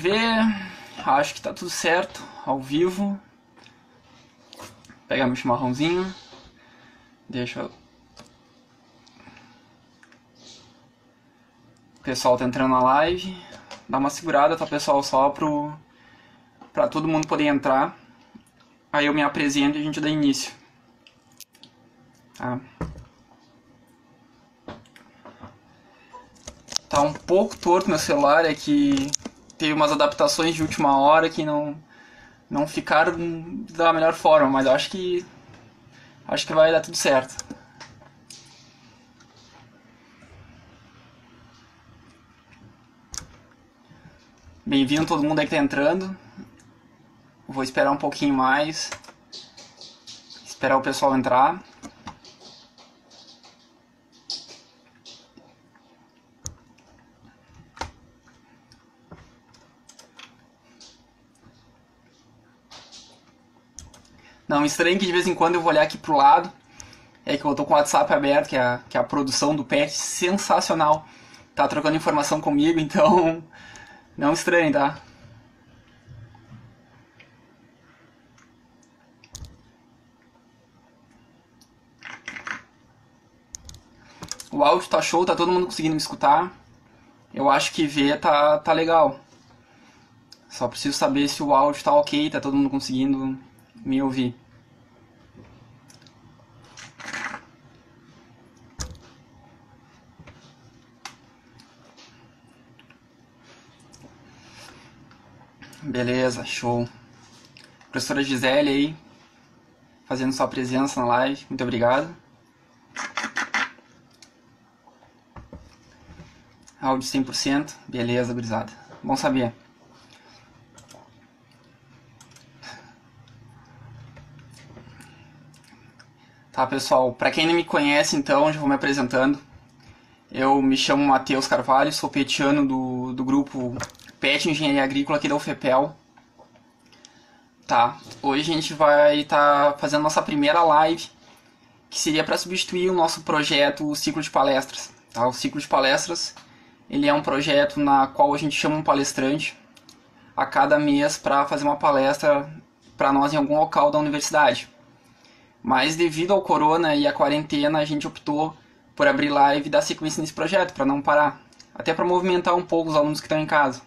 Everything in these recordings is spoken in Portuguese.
ver. Acho que tá tudo certo. Ao vivo. Pegar meu chimarrãozinho. Deixa eu... O pessoal tá entrando na live. Dá uma segurada, tá, pessoal? Só pro... pra todo mundo poder entrar. Aí eu me apresento e a gente dá início. Tá? Tá um pouco torto meu celular, é que teve umas adaptações de última hora que não não ficaram da melhor forma, mas eu acho que acho que vai dar tudo certo. Bem-vindo todo mundo aí que tá entrando. Vou esperar um pouquinho mais. Esperar o pessoal entrar. Não estranho que de vez em quando eu vou olhar aqui pro lado. É que eu tô com o WhatsApp aberto, que é a, que é a produção do PET, sensacional. Tá trocando informação comigo, então. Não estranho, tá? O áudio tá show, tá todo mundo conseguindo me escutar. Eu acho que ver tá, tá legal. Só preciso saber se o áudio tá ok, tá todo mundo conseguindo me ouvir. Beleza, show. Professora Gisele aí, fazendo sua presença na live. Muito obrigado. Áudio 100%. Beleza, gurizada. Bom saber. Tá, pessoal, para quem não me conhece, então, já vou me apresentando. Eu me chamo Matheus Carvalho, sou petiano do, do grupo PET Engenharia Agrícola aqui da UFPEL. Tá, hoje a gente vai estar tá fazendo nossa primeira live, que seria para substituir o nosso projeto, o ciclo de palestras. Tá? O ciclo de palestras ele é um projeto na qual a gente chama um palestrante a cada mês para fazer uma palestra para nós em algum local da universidade. Mas devido ao corona e à quarentena, a gente optou por abrir live e dar sequência nesse projeto, para não parar. Até para movimentar um pouco os alunos que estão em casa.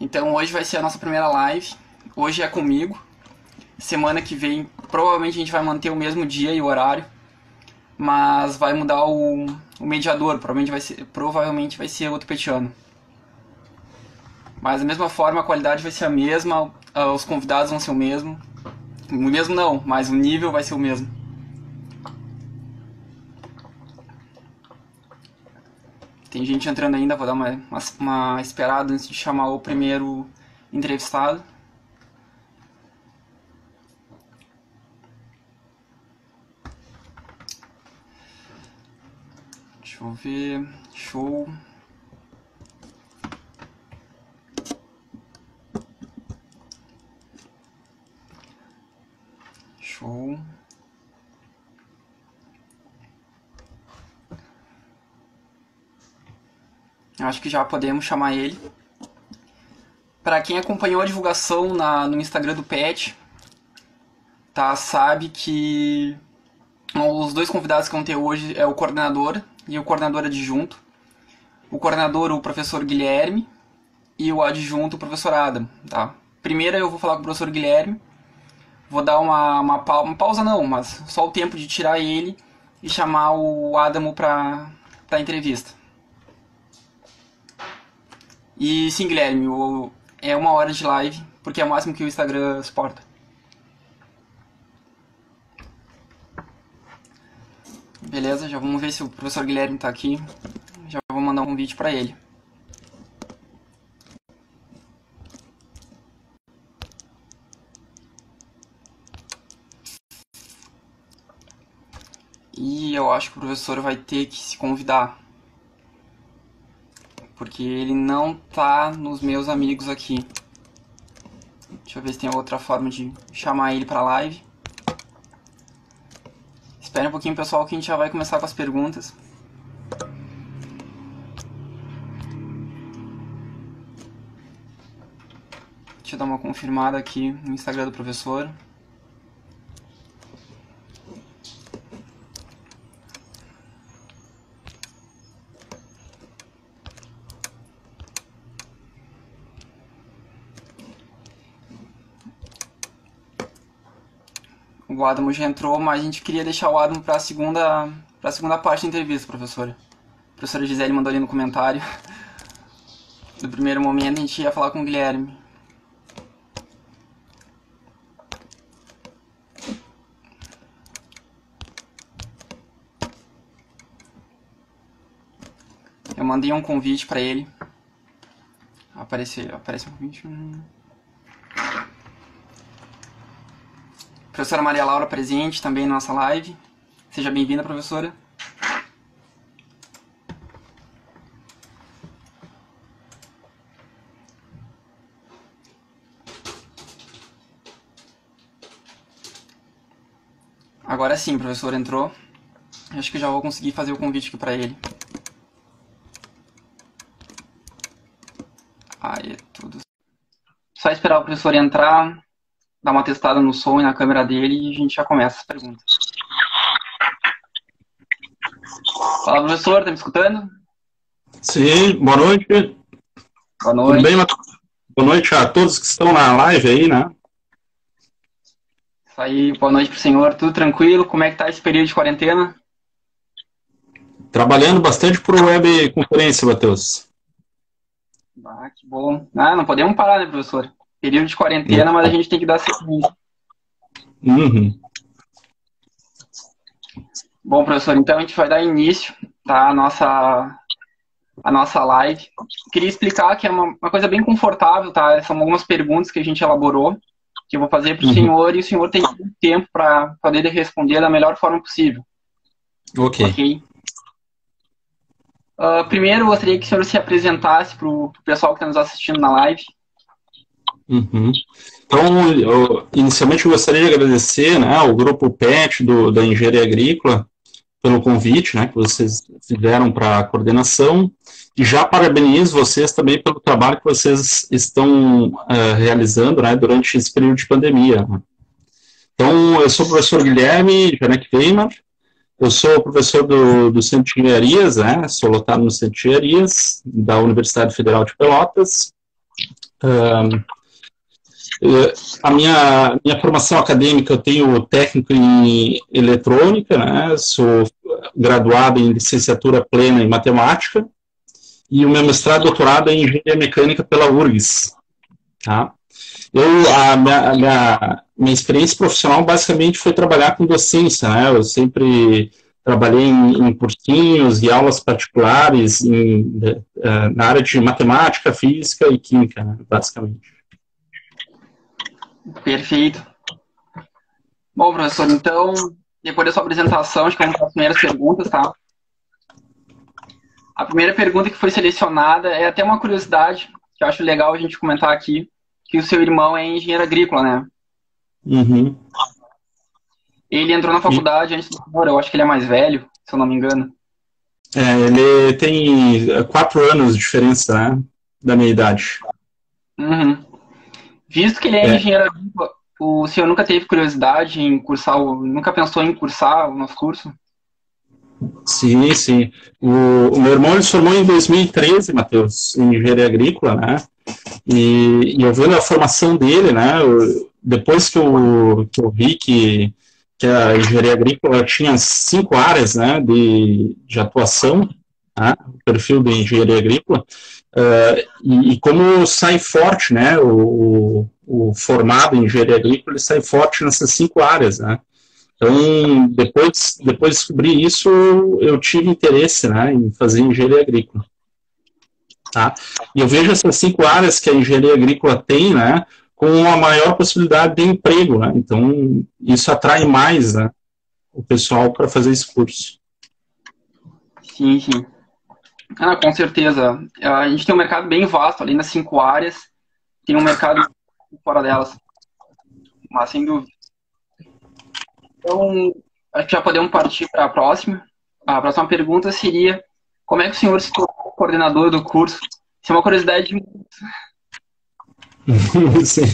Então hoje vai ser a nossa primeira live. Hoje é comigo. Semana que vem provavelmente a gente vai manter o mesmo dia e horário. Mas vai mudar o, o mediador. Provavelmente vai, ser, provavelmente vai ser outro petiano. Mas da mesma forma a qualidade vai ser a mesma, os convidados vão ser o mesmo. O mesmo não, mas o nível vai ser o mesmo. Tem gente entrando ainda, vou dar uma, uma, uma esperada antes de chamar o primeiro entrevistado. Deixa eu ver. Show. Acho que já podemos chamar ele. Para quem acompanhou a divulgação na, no Instagram do Pet, tá, sabe que os dois convidados que vão ter hoje é o coordenador e o coordenador adjunto. O coordenador, o professor Guilherme, e o adjunto, o professor Adam. Tá? Primeiro eu vou falar com o professor Guilherme, Vou dar uma, uma, uma pausa, não, mas só o tempo de tirar ele e chamar o Adamo para a entrevista. E sim, Guilherme, o, é uma hora de live, porque é o máximo que o Instagram suporta. Beleza, já vamos ver se o professor Guilherme está aqui. Já vou mandar um convite para ele. E eu acho que o professor vai ter que se convidar. Porque ele não tá nos meus amigos aqui. Deixa eu ver se tem outra forma de chamar ele pra live. Espere um pouquinho, pessoal, que a gente já vai começar com as perguntas. Deixa eu dar uma confirmada aqui no Instagram do professor. O Adamo já entrou, mas a gente queria deixar o Adamo para a segunda, pra segunda parte da entrevista, professora. A professora Gisele mandou ali no comentário. No primeiro momento a gente ia falar com o Guilherme. Eu mandei um convite para ele. Apareceu, aparece um convite. Professora Maria Laura presente também na nossa live. Seja bem-vinda, professora. Agora sim, o professor entrou. Acho que já vou conseguir fazer o convite aqui para ele. Aí, tudo. Só esperar o professor entrar dar uma testada no som e na câmera dele e a gente já começa as perguntas. Fala, professor, tá me escutando? Sim, boa noite. Boa noite. Tudo bem, Boa noite a todos que estão na live aí, né? Isso aí, boa noite pro senhor, tudo tranquilo? Como é que tá esse período de quarentena? Trabalhando bastante por web conferência, Matheus. Ah, que bom. Ah, não podemos parar, né, professor? Período de quarentena, mas a gente tem que dar sequência. Uhum. Bom, professor, então a gente vai dar início tá, a nossa a nossa live. Queria explicar que é uma, uma coisa bem confortável, tá? São algumas perguntas que a gente elaborou, que eu vou fazer para o uhum. senhor, e o senhor tem tempo para poder responder da melhor forma possível. Ok. okay? Uh, primeiro, eu gostaria que o senhor se apresentasse para o pessoal que está nos assistindo na live. Uhum. Então, eu, inicialmente eu gostaria de agradecer né, ao grupo PET do, da Engenharia Agrícola pelo convite né, que vocês fizeram para a coordenação e já parabenizo vocês também pelo trabalho que vocês estão uh, realizando né, durante esse período de pandemia. Né. Então, eu sou o professor Guilherme Janek Weimar, eu sou professor do, do Centro de Engenharias, né, sou lotado no Centro de Engenharias da Universidade Federal de Pelotas. É, a minha, minha formação acadêmica, eu tenho técnico em eletrônica, né? sou graduado em licenciatura plena em matemática, e o meu mestrado e doutorado é em engenharia mecânica pela URGS. Tá? Eu, a minha, a minha, minha experiência profissional basicamente foi trabalhar com docência, né? Eu sempre trabalhei em, em cursinhos e aulas particulares em, eh, na área de matemática, física e química, né? basicamente. Perfeito. Bom, professor, então, depois da sua apresentação, acho que vamos para as primeiras perguntas, tá? A primeira pergunta que foi selecionada é até uma curiosidade, que eu acho legal a gente comentar aqui, que o seu irmão é engenheiro agrícola, né? Uhum. Ele entrou na faculdade antes do senhor, eu acho que ele é mais velho, se eu não me engano. É, ele tem quatro anos de diferença, né, da minha idade. Uhum. Visto que ele é, é. engenheiro agrícola, o senhor nunca teve curiosidade em cursar, nunca pensou em cursar o nosso curso? Sim, sim. O, o meu irmão se formou em 2013, Matheus, em engenharia agrícola, né? E, e eu vendo a formação dele, né? Eu, depois que eu, que eu vi que, que a engenharia agrícola tinha cinco áreas, né, de, de atuação, né, o perfil de engenharia agrícola, Uh, e, e, como sai forte, né, o, o, formado em engenharia agrícola, ele sai forte nessas cinco áreas, né. Então, depois, depois de descobrir isso, eu tive interesse, né, em fazer engenharia agrícola. Tá? E eu vejo essas cinco áreas que a engenharia agrícola tem, né, com a maior possibilidade de emprego, né, então isso atrai mais, né, o pessoal para fazer esse curso. Sim, sim. Ah, com certeza. A gente tem um mercado bem vasto, além das cinco áreas, tem um mercado fora delas. Mas sem dúvida. Então, acho que já podemos partir para a próxima. A próxima pergunta seria: como é que o senhor se tornou coordenador do curso? Isso é uma curiosidade de Sim.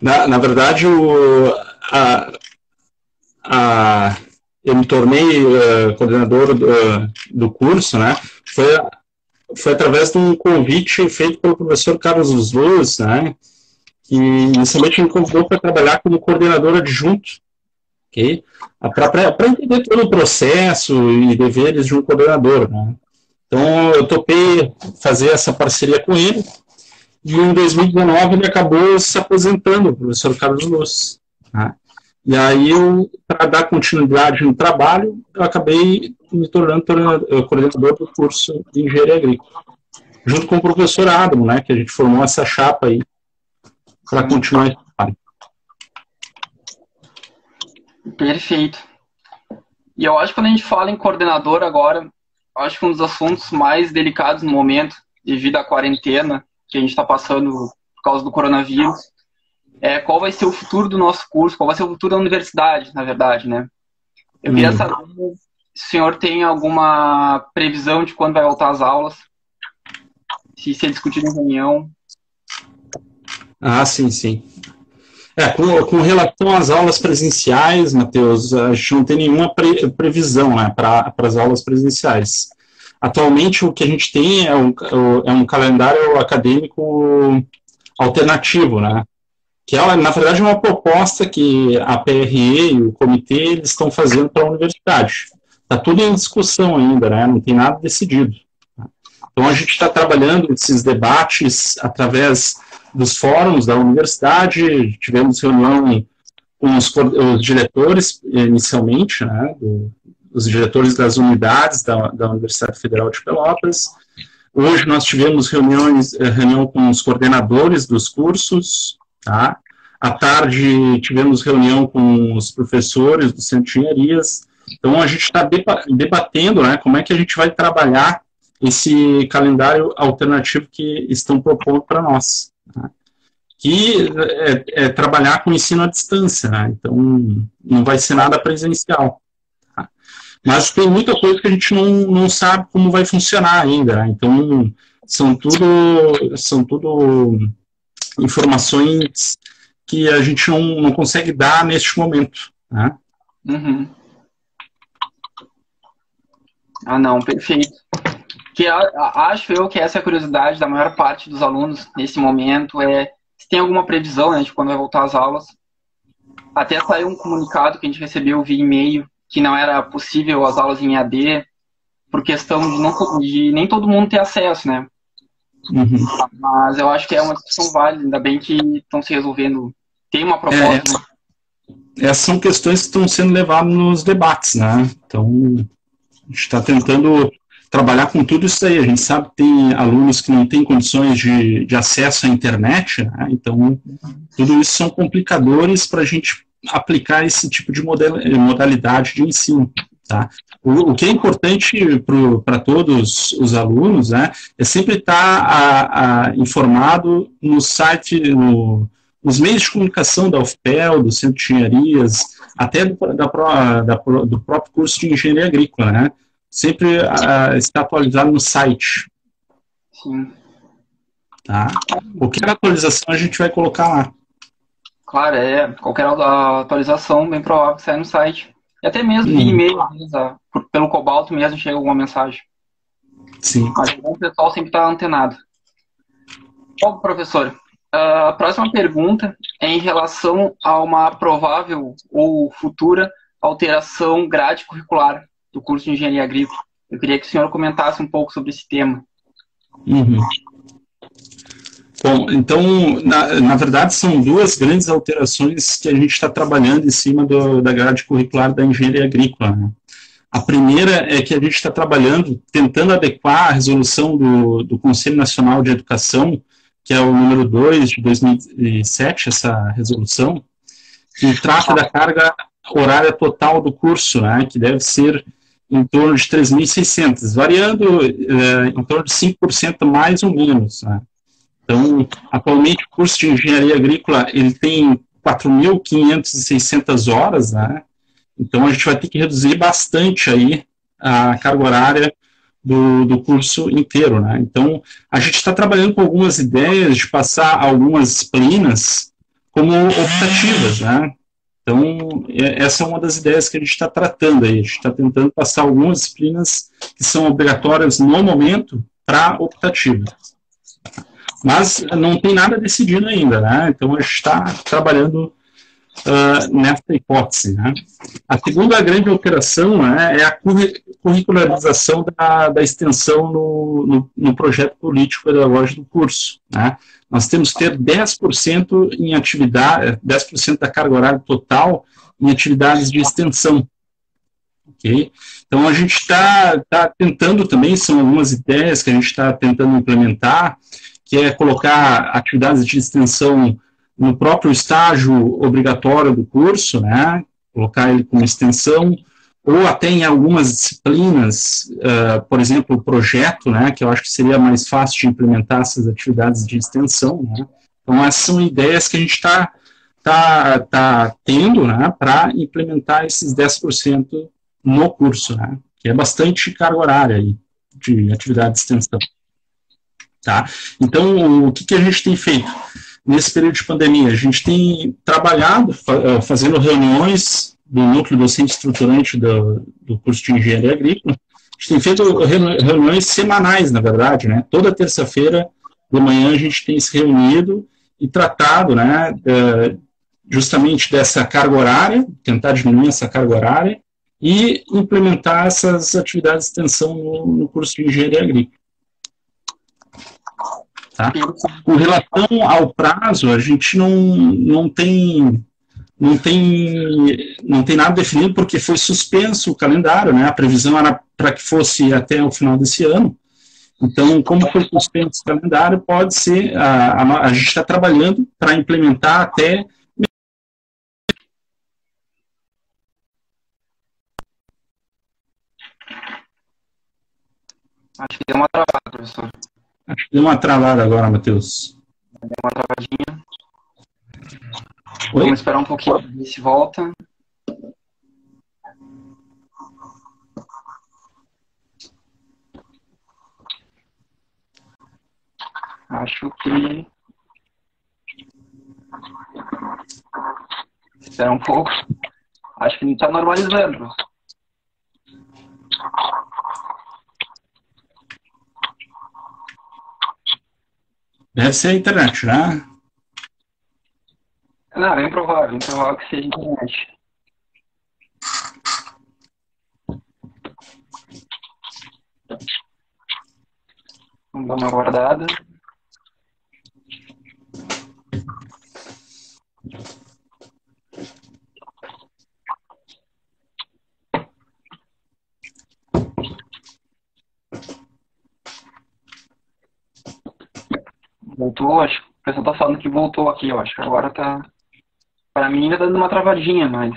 Na, na verdade, o, a, a, eu me tornei uh, coordenador do, do curso, né? Foi, foi através de um convite feito pelo professor Carlos Luz, né? Que inicialmente me convidou para trabalhar como coordenador adjunto, ok? Para entender todo o processo e deveres de um coordenador, né? Então, eu topei fazer essa parceria com ele, e em 2019 ele acabou se aposentando, o professor Carlos Luz. Né? E aí, para dar continuidade no trabalho, eu acabei me tornando coordenador do curso de engenharia agrícola, junto com o professor Adamo, né, que a gente formou essa chapa aí para continuar esse trabalho. Perfeito. E eu acho que quando a gente fala em coordenador agora, acho que um dos assuntos mais delicados no momento, devido à quarentena que a gente está passando por causa do coronavírus, é qual vai ser o futuro do nosso curso, qual vai ser o futuro da universidade, na verdade, né? Eu queria hum. saber se o senhor tem alguma previsão de quando vai voltar às aulas, se isso é discutido em reunião. Ah, sim, sim. É, com, com relação às aulas presenciais, Matheus, a gente não tem nenhuma pre, previsão né, para as aulas presenciais. Atualmente, o que a gente tem é um, é um calendário acadêmico alternativo, né? Que é, na verdade, uma proposta que a PRE e o comitê estão fazendo para a universidade. Está tudo em discussão ainda, né? não tem nada decidido. Então, a gente está trabalhando esses debates através dos fóruns da universidade, tivemos reunião com os, os diretores, inicialmente, né, do, os diretores das unidades da, da Universidade Federal de Pelotas. Hoje nós tivemos reuniões, eh, reunião com os coordenadores dos cursos, tá? À tarde tivemos reunião com os professores do Centro de Engenharias. Então a gente está debatendo, né, como é que a gente vai trabalhar esse calendário alternativo que estão propondo para nós que é, é, trabalhar com ensino à distância, né? então não vai ser nada presencial. Tá? Mas tem muita coisa que a gente não, não sabe como vai funcionar ainda, né? então são tudo, são tudo informações que a gente não, não consegue dar neste momento. Né? Uhum. Ah, não, perfeito. Que acho eu que essa é a curiosidade da maior parte dos alunos nesse momento é se tem alguma previsão né, de quando vai voltar às aulas. Até saiu um comunicado que a gente recebeu via e-mail que não era possível as aulas em AD por questão de, não, de nem todo mundo ter acesso, né? Uhum. Mas eu acho que é uma discussão válida, ainda bem que estão se resolvendo. Tem uma proposta. É, essas são questões que estão sendo levadas nos debates, né? Então, a gente está tentando trabalhar com tudo isso aí. A gente sabe que tem alunos que não têm condições de, de acesso à internet, né? então tudo isso são complicadores para a gente aplicar esse tipo de modalidade de ensino. Tá? O, o que é importante para todos os alunos né, é sempre estar tá, a, a, informado no site, no, nos meios de comunicação da UFPEL, do Centro de Engenharias, até do, da, da, do próprio curso de Engenharia Agrícola, né? sempre uh, está atualizado no site. Sim. Tá? Qualquer atualização a gente vai colocar lá. Claro, é. Qualquer atualização, bem provável que saia no site. E até mesmo via e-mail, pelo Cobalto mesmo chega alguma mensagem. Sim. Mas o pessoal sempre está antenado. Bom, professor, a próxima pergunta é em relação a uma provável ou futura alteração grade curricular do curso de Engenharia Agrícola. Eu queria que o senhor comentasse um pouco sobre esse tema. Uhum. Bom, então, na, na, verdade, são duas grandes alterações que a gente está trabalhando em cima do, da grade curricular da engenharia agrícola. Né? A primeira é que a gente está trabalhando, tentando adequar a resolução do, do Conselho Nacional de Educação, que é o número 2 de 2007, essa resolução, que trata da carga horária total do curso, né, que deve ser em torno de 3.600, variando é, em torno de 5% mais ou menos. Né? Então, atualmente, o curso de engenharia agrícola ele tem 4.500 horas, né? então a gente vai ter que reduzir bastante aí a carga horária do, do curso inteiro, né? Então, a gente está trabalhando com algumas ideias de passar algumas disciplinas como optativas, né? Então, é, essa é uma das ideias que a gente está tratando aí. A gente está tentando passar algumas disciplinas que são obrigatórias no momento para optativas. Mas não tem nada decidido ainda, né? Então, a gente está trabalhando uh, nessa hipótese. Né? A segunda grande alteração né, é a curricularização da, da extensão no, no, no, projeto político pedagógico do curso. Né? Nós temos que ter 10% em atividade, 10% da carga horária total em atividades de extensão. Okay? Então, a gente está tá tentando também, são algumas ideias que a gente está tentando implementar, que é colocar atividades de extensão no próprio estágio obrigatório do curso, né, colocar ele como extensão, ou até em algumas disciplinas, uh, por exemplo, o projeto, né, que eu acho que seria mais fácil de implementar essas atividades de extensão. Né. Então, essas são ideias que a gente está tá, tá tendo né, para implementar esses 10% no curso, né, que é bastante carga horária aí de atividade de extensão. Tá? Então, o que, que a gente tem feito? nesse período de pandemia. A gente tem trabalhado, eh, fazendo reuniões do núcleo docente estruturante do, do curso de engenharia agrícola. A gente tem feito reuniões semanais, na verdade, né? Toda terça-feira de manhã a gente tem se reunido e tratado, né, eh, justamente dessa carga horária, tentar diminuir essa carga horária e implementar essas atividades de extensão no, no curso de engenharia agrícola. Tá? Com relação ao prazo, a gente não, não tem não tem não tem nada definido porque foi suspenso o calendário, né? A previsão era para que fosse até o final desse ano. Então, como foi suspenso o calendário, pode ser a, a, a gente está trabalhando para implementar até Acho que deu uma travada, professor. Acho que deu uma travada agora, Matheus. Deu uma travadinha. Oi? Vamos esperar um pouquinho ver se volta. Acho que. Espera um pouco. Acho que não está normalizando. Deve ser a internet, né? Não, é improvável, improvável que seja a internet. Vamos dar uma guardada. Voltou, acho que o pessoal tá falando que voltou aqui, eu acho que agora tá. Pra mim ainda tá dando uma travadinha, mas.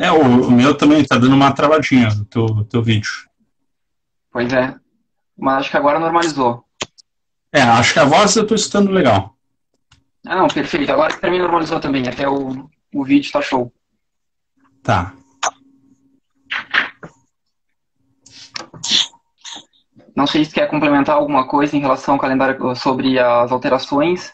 É, o, o meu também tá dando uma travadinha no teu, teu vídeo. Pois é. Mas acho que agora normalizou. É, acho que a voz eu tô escutando legal. Ah, não, perfeito. Agora pra mim normalizou também. Até o, o vídeo tá show. Tá. Não sei se quer complementar alguma coisa em relação ao calendário sobre as alterações.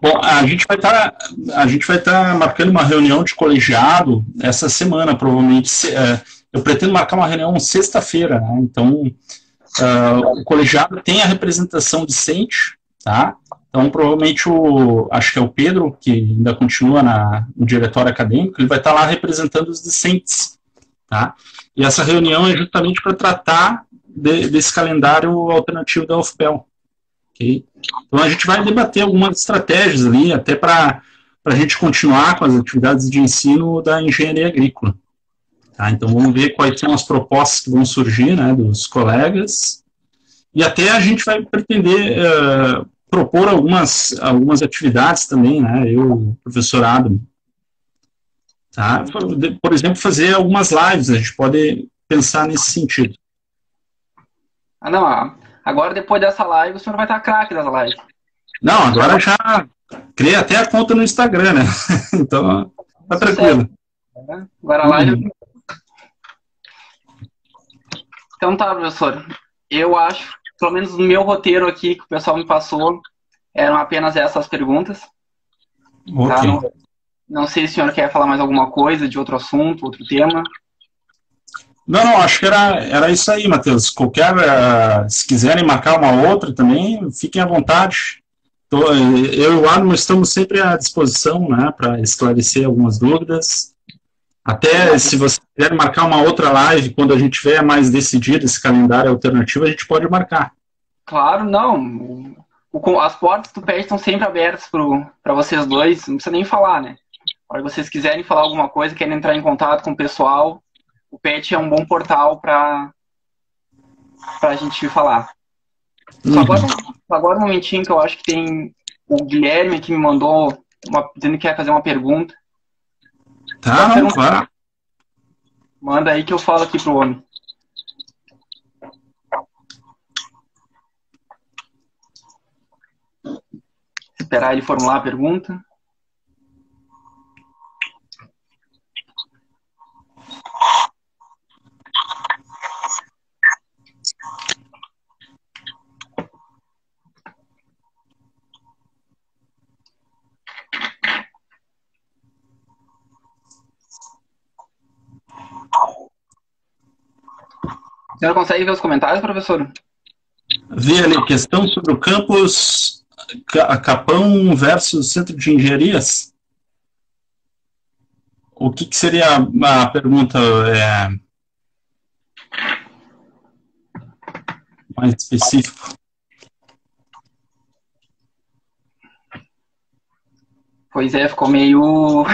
Bom, a gente vai estar tá, a gente vai estar tá marcando uma reunião de colegiado essa semana, provavelmente. É, eu pretendo marcar uma reunião sexta-feira, né? Então, uh, o colegiado tem a representação decente, tá? Então, provavelmente o acho que é o Pedro que ainda continua na, no diretório acadêmico, ele vai estar tá lá representando os discentes, tá? E essa reunião é justamente para tratar de, desse calendário alternativo da UFPEL. Okay? Então a gente vai debater algumas estratégias ali, até para a gente continuar com as atividades de ensino da engenharia agrícola. Tá? Então vamos ver quais são as propostas que vão surgir né, dos colegas. E até a gente vai pretender uh, propor algumas, algumas atividades também, né, eu, professor Adam, Tá? Por exemplo, fazer algumas lives, a gente pode pensar nesse sentido. Ah, não, agora depois dessa live o senhor vai estar craque das lives. Não, agora já criei até a conta no Instagram, né? Então, tá tranquilo. Agora a live. Então tá, professor. Eu acho, pelo menos no meu roteiro aqui que o pessoal me passou, eram apenas essas perguntas. Ok. Tá? Não, sei se o senhor quer falar mais alguma coisa de outro assunto, outro tema. Não, não, acho que era, era isso aí, Matheus. Qualquer, uh, se quiserem marcar uma outra também, fiquem à vontade. Tô, eu e o Arno estamos sempre à disposição, né, para esclarecer algumas dúvidas. Até se você quiser marcar uma outra live, quando a gente tiver mais decidido esse calendário alternativo, a gente pode marcar. Claro, não. O, as portas do PET estão sempre abertas para vocês dois, não precisa nem falar, né? Se vocês quiserem falar alguma coisa, querem entrar em contato com o pessoal, o PET é um bom portal para a gente falar. Só agora, agora um momentinho que eu acho que tem o Guilherme que me mandou uma, dizendo que quer fazer uma pergunta. Tá, não, claro. Manda aí que eu falo aqui pro homem. Esperar ele formular a pergunta. Senhora consegue ver os comentários, professor? Vi ali, questão sobre o campus Capão versus Centro de Engenharias. O que, que seria a pergunta é, mais específico? Pois é, ficou meio.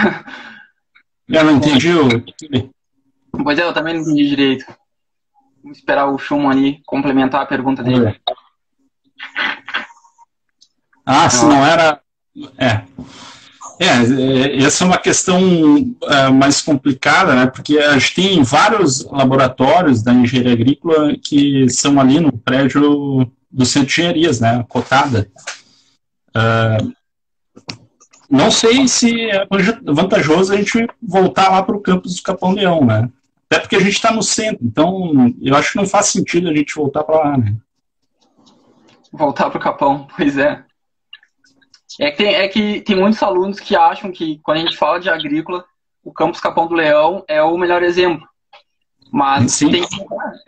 Eu não entendi o. Pois é, eu também não entendi direito. Vamos esperar o Schumann ali complementar a pergunta dele. Ah, se não era. É. É, essa é uma questão é, mais complicada, né? Porque a gente tem vários laboratórios da engenharia agrícola que são ali no prédio do Centro de Engenharias, né? Cotada. Uh, não sei se é vantajoso a gente voltar lá para o campus do Capão Leão, né? Até porque a gente está no centro, então eu acho que não faz sentido a gente voltar para lá, né? Voltar para o Capão, pois é. É que, tem, é que tem muitos alunos que acham que quando a gente fala de agrícola, o campus Capão do Leão é o melhor exemplo. Mas Sim. tem, que,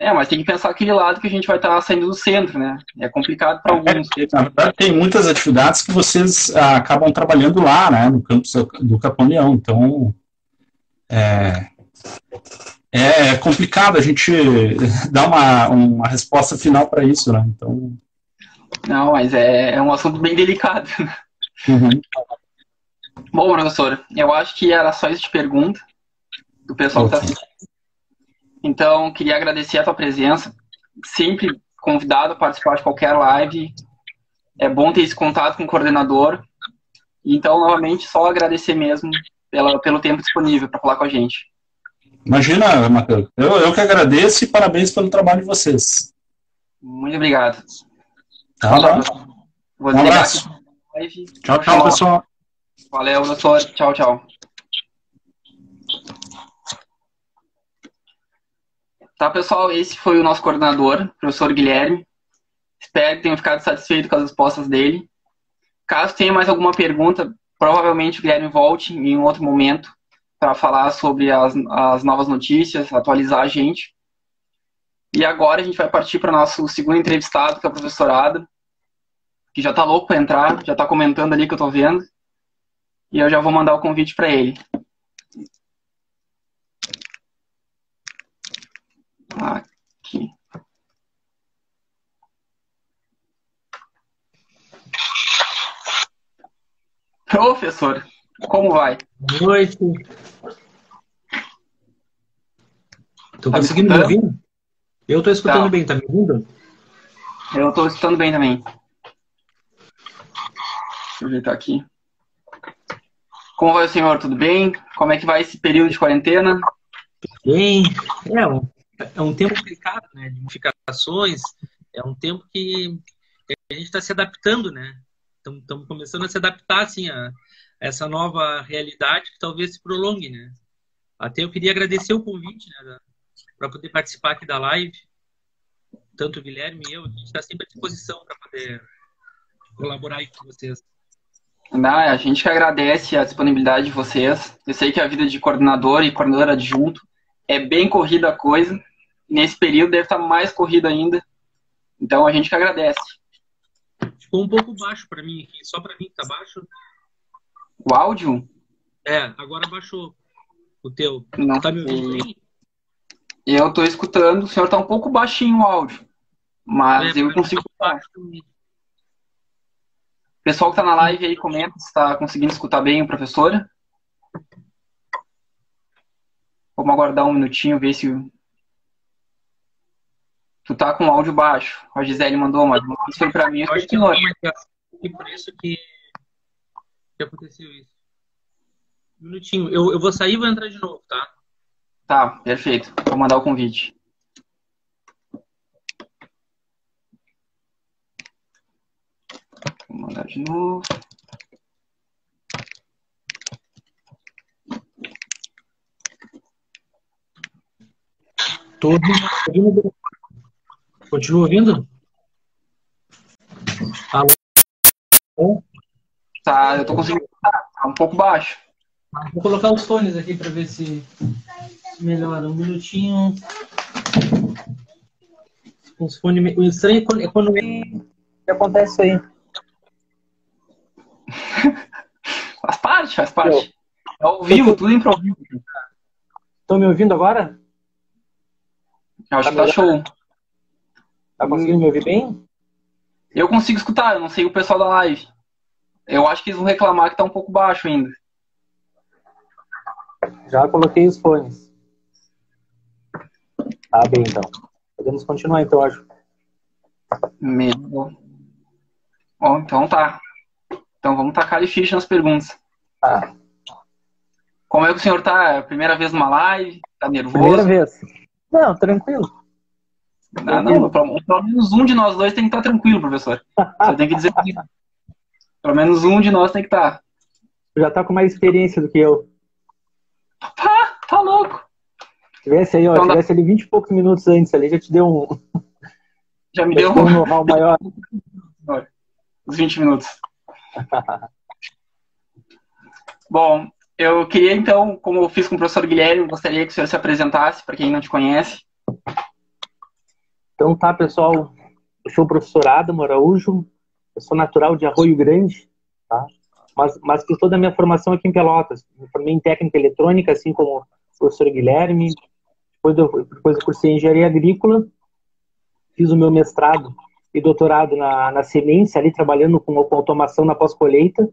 é, mas tem que pensar aquele lado que a gente vai estar saindo do centro, né? É complicado para alguns. É, na verdade, tem muitas atividades que vocês ah, acabam trabalhando lá, né? No campus do Capão Leão. Então, é, é complicado a gente dar uma, uma resposta final para isso, né? Então... Não, mas é, é um assunto bem delicado. Uhum. Bom, professor, eu acho que era só isso de pergunta do pessoal que está assistindo. Então, queria agradecer a tua presença. Sempre convidado a participar de qualquer live. É bom ter esse contato com o coordenador. Então, novamente, só agradecer mesmo pela, pelo tempo disponível para falar com a gente. Imagina, Matheus. Eu, eu que agradeço e parabéns pelo trabalho de vocês. Muito obrigado. Tá. Vou um abraço. Tchau, tchau, pessoal. Valeu, doutor. Tchau, tchau. Tá, pessoal, esse foi o nosso coordenador, professor Guilherme. Espero que tenham ficado satisfeitos com as respostas dele. Caso tenha mais alguma pergunta, provavelmente o Guilherme volte em um outro momento para falar sobre as, as novas notícias, atualizar a gente. E agora a gente vai partir para o nosso segundo entrevistado, que é o professor Adam, que já está louco para entrar, já está comentando ali que eu estou vendo. E eu já vou mandar o convite para ele. Aqui. Professor, como vai? Boa noite. Tô tá conseguindo me, ouvir? Eu tô escutando tá. bem, tá me ouvindo? Eu tô escutando bem também. Deixa eu ajeitar aqui. Como vai o senhor? Tudo bem? Como é que vai esse período de quarentena? Bem, é um, é um tempo complicado, né? De modificações. É um tempo que a gente está se adaptando, né? Estamos começando a se adaptar, assim, a, essa nova realidade que talvez se prolongue, né? Até eu queria agradecer o convite, né, para poder participar aqui da live. tanto o Guilherme e eu, a gente está sempre à disposição para poder colaborar aí com vocês. Não, a gente que agradece a disponibilidade de vocês. Eu sei que a vida de coordenador e coordenador adjunto é bem corrida a coisa. Nesse período deve estar mais corrida ainda. Então a gente que agradece. Ficou um pouco baixo para mim aqui, só para mim que tá baixo. O áudio? É, agora baixou o teu. Não. Tá me ouvindo bem? Eu estou escutando. O senhor está um pouco baixinho o áudio. Mas É, eu mim consigo. O pessoal que está na live aí comenta se está conseguindo escutar bem o professor. Vamos aguardar um minutinho, ver se. Tu tá com o áudio baixo. A Gisele mandou, mas isso foi pra mim, Eu acho que pro não senhor. tinha ligação, e por isso que, que aconteceu isso. Um minutinho. Eu, eu vou sair e vou entrar de novo, tá? Tá, perfeito. Vou mandar o convite. Vou mandar de novo. Tô ouvindo. Continua ouvindo? Alô? Tá, eu tô conseguindo. escutar, Tá um pouco baixo. Vou colocar os fones aqui para ver se melhora. Um minutinho. Os fones. O estranho é quando, é quando que acontece aí. Faz parte, faz parte. É ao vivo, tudo improviso. Estão me ouvindo agora? Eu acho que tá show. Tá conseguindo me ouvir bem? Eu consigo escutar, eu não sei o pessoal da live. Eu acho que eles vão reclamar que tá um pouco baixo ainda. Já coloquei os fones. Tá bem, então. Podemos continuar, então, acho. Meu. Ó, então tá. Então vamos tacar de ficha nas perguntas. Ah, Como é que o senhor tá? É Primeira vez numa live? Tá primeira nervoso? vez. Não, tranquilo. Ah, não, pelo, pelo menos um de nós dois tem que estar tranquilo, professor. Você tem que dizer que pelo menos um de nós tem que estar. Já tá com mais experiência do que eu. Tá, tá louco. Tivesse aí, ó, Então dá- tivesse ali 20 e poucos minutos antes ali, já te deu um, Já me já deu um know-how maior. uns 20 minutos. Bom, eu queria então, como eu fiz com o professor Guilherme, gostaria que o senhor se apresentasse para quem não te conhece. Então tá, pessoal. Eu sou o professor Adamo Araújo, eu sou natural de Arroio Grande, tá? Mas, mas fiz toda a minha formação aqui em Pelotas. Me formei em técnica eletrônica, assim como o professor Guilherme. Depois eu, depois eu cursei engenharia agrícola, fiz o meu mestrado e doutorado na, na Semência, ali trabalhando com, com automação na pós-colheita.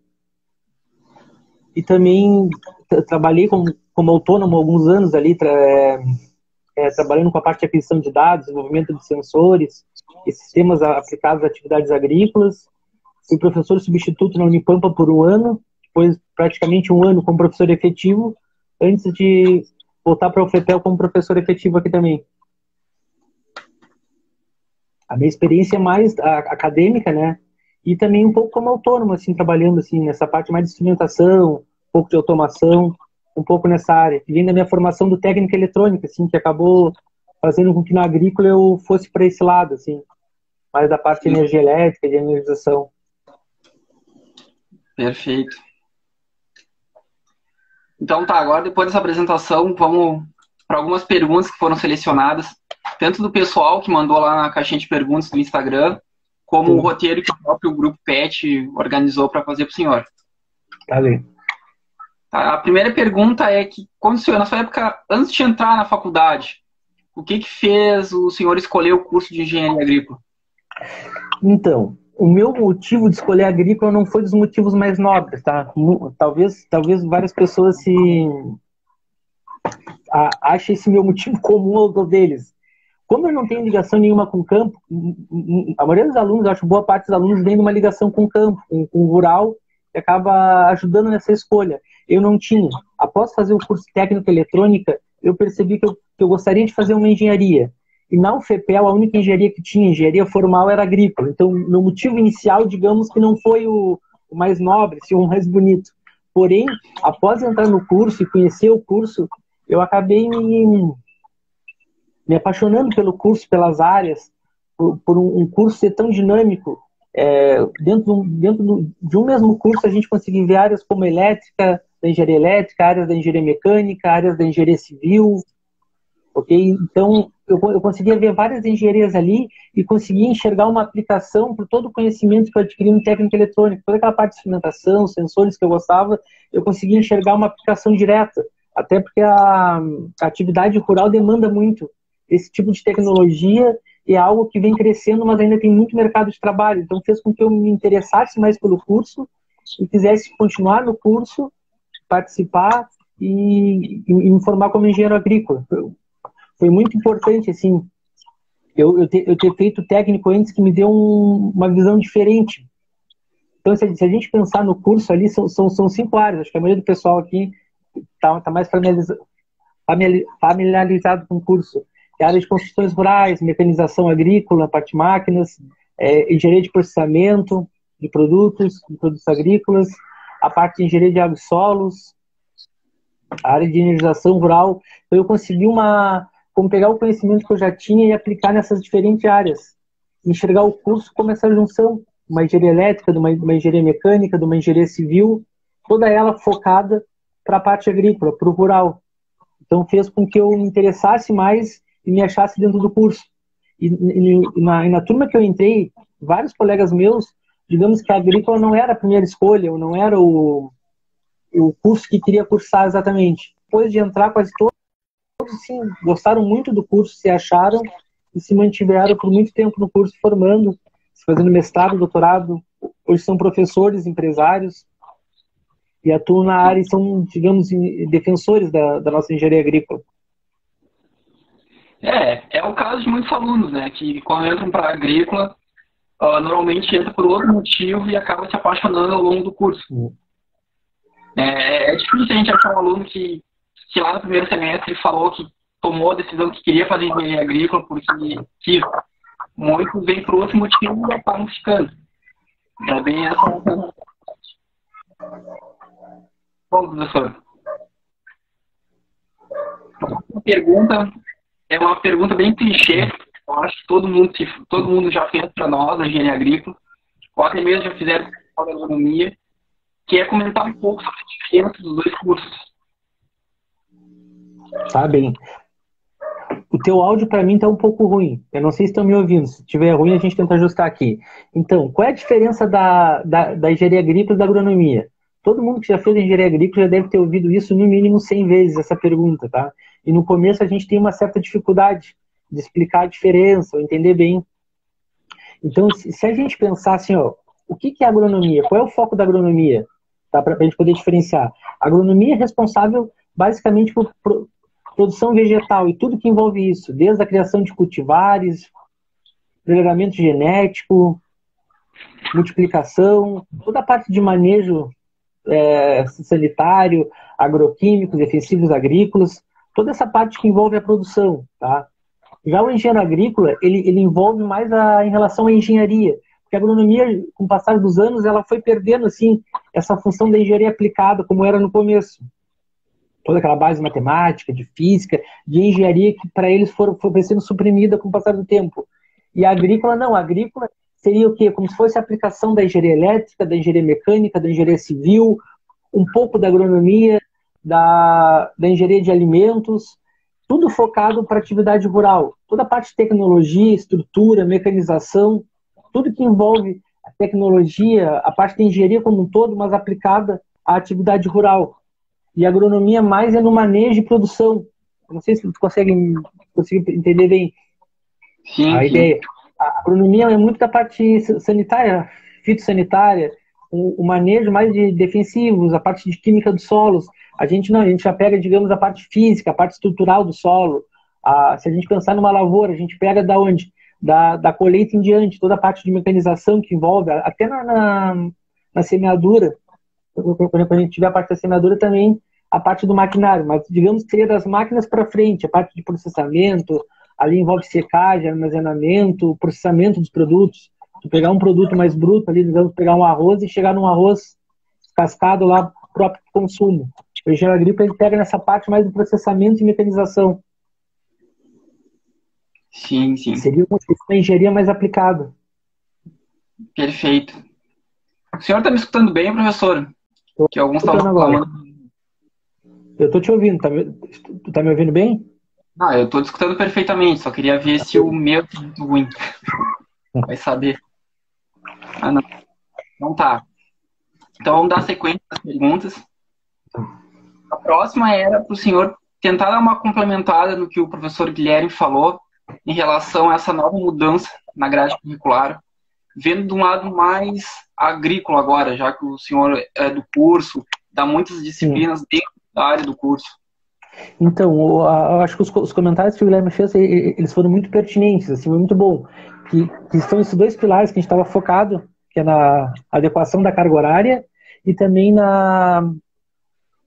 E também tra- trabalhei como, como autônomo alguns anos ali, tra- é, é, trabalhando com a parte de aquisição de dados, desenvolvimento de sensores e sistemas aplicados a atividades agrícolas. Fui professor substituto na Unipampa por um ano, depois praticamente um ano como professor efetivo, antes de voltar para o FEPEL como professor efetivo aqui também. A minha experiência é mais acadêmica, né? E também um pouco como autônomo, assim, trabalhando assim nessa parte mais de instrumentação, um pouco de automação, um pouco nessa área. E vem da minha formação do técnica eletrônica, assim, que acabou fazendo com que na agrícola eu fosse para esse lado, assim, mais da parte de energia elétrica, de energização. Perfeito. Então tá, agora depois dessa apresentação, vamos para algumas perguntas que foram selecionadas, tanto do pessoal que mandou lá na caixinha de perguntas do Instagram, como Sim. o roteiro que o próprio grupo PET organizou para fazer para o senhor. Tá bem. Tá, A primeira pergunta é que, quando o senhor, na sua época, antes de entrar na faculdade, o que que fez o senhor escolher o curso de engenharia agrícola? Então, o meu motivo de escolher agrícola não foi dos motivos mais nobres, tá? Talvez, talvez várias pessoas se achem esse meu motivo comum ao deles. Como eu não tenho ligação nenhuma com o campo, a maioria dos alunos, acho boa parte dos alunos de uma ligação com o campo, com, com o rural, e acaba ajudando nessa escolha. Eu não tinha. Após fazer o curso técnico eletrônica, eu percebi que eu, que eu gostaria de fazer uma engenharia. E na UFPEL, a única engenharia que tinha, engenharia formal, era agrícola. Então, meu motivo inicial, digamos que não foi o, o mais nobre, sim, o mais bonito. Porém, após entrar no curso e conhecer o curso, eu acabei me, me apaixonando pelo curso, pelas áreas, por, por um, curso ser tão dinâmico, é, dentro, dentro do, de um mesmo curso a gente conseguir ver áreas como elétrica, da engenharia elétrica, áreas da engenharia mecânica, áreas da engenharia civil, ok? Então, eu, eu conseguia ver várias engenharias ali e conseguia enxergar uma aplicação para todo o conhecimento que eu adquiri em técnica eletrônica, toda aquela parte de instrumentação, sensores que eu gostava, eu conseguia enxergar uma aplicação direta, até porque a, a atividade rural demanda muito esse tipo de tecnologia e é algo que vem crescendo, mas ainda tem muito mercado de trabalho. Então fez com que eu me interessasse mais pelo curso e quisesse continuar no curso, participar e, e me formar como engenheiro agrícola. Foi muito importante, assim, eu, eu, ter, eu ter feito técnico antes que me deu um, uma visão diferente. Então, se a, se a, gente pensar no curso ali, são, são, são cinco áreas. Acho que a maioria do pessoal aqui está tá mais familiarizado, com o curso é área de construções rurais, mecanização agrícola, parte de máquinas, é, engenharia de processamento de produtos, de produtos agrícolas, a parte de engenharia de água e solos, a área de energização rural. Então eu consegui uma, como pegar o conhecimento que eu já tinha e aplicar nessas diferentes áreas, enxergar o curso como essa junção, uma engenharia elétrica, de uma, uma engenharia mecânica, de uma engenharia civil, toda ela focada para a parte agrícola, para o rural. Então fez com que eu me interessasse mais e me achasse dentro do curso. E, e, na, e na turma que eu entrei, vários colegas meus, digamos que a agrícola não era a primeira escolha, ou não era o, o curso que queria cursar exatamente. Depois de entrar, quase todos, sim, gostaram muito do curso, se acharam e se mantiveram por muito tempo no curso, formando, fazendo mestrado, doutorado. Hoje são professores, empresários e atuam na área e são, digamos, defensores da, da nossa engenharia agrícola. É, é o caso de muitos alunos, né? Que quando entram para a agrícola, uh, normalmente entra por outro motivo e acaba se apaixonando ao longo do curso. É, é difícil a gente achar um aluno que, que lá no primeiro semestre falou que tomou a decisão que queria fazer engenharia agrícola porque quis. Muitos vêm por outro motivo e acabam ficando. É bem essa. Bom, professor. Uma pergunta é uma pergunta bem clichê. Eu acho que todo mundo, todo mundo já fez para nós, a engenharia agrícola, ou até mesmo já fizeram para a agronomia, que é comentar um pouco sobre a diferença dos dois cursos. Tá bem. O teu áudio para mim tá um pouco ruim. Eu não sei se estão me ouvindo. Se tiver ruim, a gente tenta ajustar aqui. Então, qual é a diferença da, da, da engenharia agrícola e da agronomia? Todo mundo que já fez engenharia agrícola já deve ter ouvido isso no mínimo 100 vezes, essa pergunta, tá? E no começo a gente tem uma certa dificuldade de explicar a diferença, ou entender bem. Então, se a gente pensar assim, ó, o que é agronomia? Qual é o foco da agronomia? Tá? Para a gente poder diferenciar. A agronomia é responsável basicamente por produção vegetal e tudo que envolve isso, desde a criação de cultivares, melhoramento genético, multiplicação, toda a parte de manejo é, sanitário, agroquímicos, defensivos agrícolas, toda essa parte que envolve a produção, tá? Já o engenheiro agrícola, ele, ele envolve mais a, em relação à engenharia, porque a agronomia, com o passar dos anos, ela foi perdendo, assim, essa função da engenharia aplicada, como era no começo. Toda aquela base matemática, de física, de engenharia, que para eles foi, foi sendo suprimida com o passar do tempo. E a agrícola, não, a agrícola seria o quê? Como se fosse a aplicação da engenharia elétrica, da engenharia mecânica, da engenharia civil, um pouco da agronomia, da, da engenharia de alimentos, tudo focado para atividade rural. Toda a parte de tecnologia, estrutura, mecanização, tudo que envolve a tecnologia, a parte de engenharia como um todo, mas aplicada à atividade rural. E a agronomia mais é no manejo e produção. não sei se você consegue, consegue entender bem sim, a sim. ideia. A agronomia é muito da parte sanitária, fitossanitária, o, o manejo mais de defensivos, a parte de química dos solos, a gente não, a gente já pega, digamos, a parte física, a parte estrutural do solo. A, se a gente pensar numa lavoura, a gente pega da onde? Da, da colheita em diante, toda a parte de mecanização que envolve, até na, na, na semeadura, quando a gente tiver a parte da semeadura também, a parte do maquinário, mas digamos que seria das máquinas para frente, a parte de processamento, ali envolve secagem, armazenamento, processamento dos produtos. Tu pegar um produto mais bruto ali, digamos, pegar um arroz e chegar num arroz cascado lá próprio consumo. O engenheiro agrícola ele pega nessa parte mais do processamento e mecanização. Sim, sim. Seria uma engenharia mais aplicada. Perfeito. O senhor está me escutando bem, professor? Tô que alguns estavam falando. Eu tô te ouvindo, tá, me- tu tá me ouvindo bem? Ah, eu estou escutando perfeitamente, só queria ver se o meu tá muito ruim. Vai saber. Ah, não. Então tá. Então vamos dar sequência às perguntas. A próxima era para o senhor tentar dar uma complementada no que o professor Guilherme falou em relação a essa nova mudança na grade curricular, vendo de um lado mais agrícola agora, já que o senhor é do curso, dá muitas disciplinas dentro da área do curso. Então, eu acho que os, co- os comentários que o Guilherme fez, eles foram muito pertinentes, assim, foi muito bom. Que, que são esses dois pilares que a gente estava focado, que é na adequação da carga horária e também na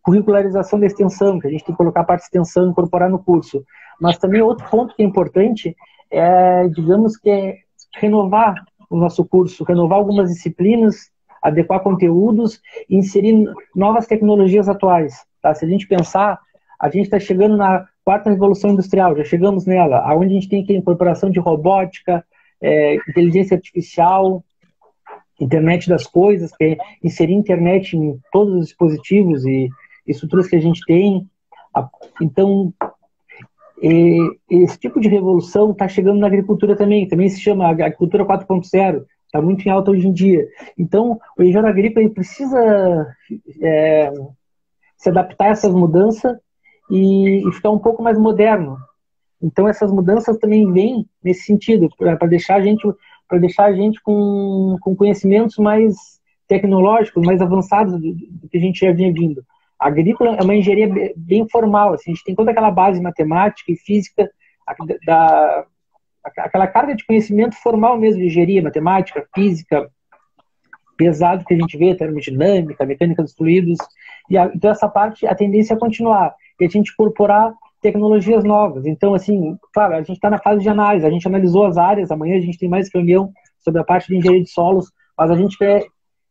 curricularização da extensão, que a gente tem que colocar a parte de extensão, incorporar no curso. Mas também outro ponto que é importante é, digamos que é renovar o nosso curso, renovar algumas disciplinas, adequar conteúdos e inserir novas tecnologias atuais. Tá? Se a gente pensar, a gente está chegando na quarta revolução industrial, já chegamos nela, aonde a gente tem que a incorporação de robótica, é, inteligência artificial, internet das coisas, é inserir internet em todos os dispositivos e estruturas que a gente tem. Então, e- esse tipo de revolução está chegando na agricultura também, também se chama agricultura 4.0, está muito em alta hoje em dia. Então, o engenheiro agrícola precisa é, se adaptar a essas mudanças e, e ficar um pouco mais moderno. Então, essas mudanças também vêm nesse sentido, para deixar a gente para deixar a gente com, com conhecimentos mais tecnológicos, mais avançados do, do que a gente já vinha vindo. A agrícola é uma engenharia be- bem formal, assim, a gente tem toda aquela base matemática e física, da, aquela carga de conhecimento formal mesmo de engenharia, matemática, física, pesado que a gente vê, termodinâmica, mecânica dos fluidos, e a, então essa parte, a tendência é continuar, e a gente incorporar tecnologias novas. Então, assim, claro, a gente está na fase de análise, a gente analisou as áreas, amanhã a gente tem mais reunião sobre a parte de engenharia de solos, mas a gente quer,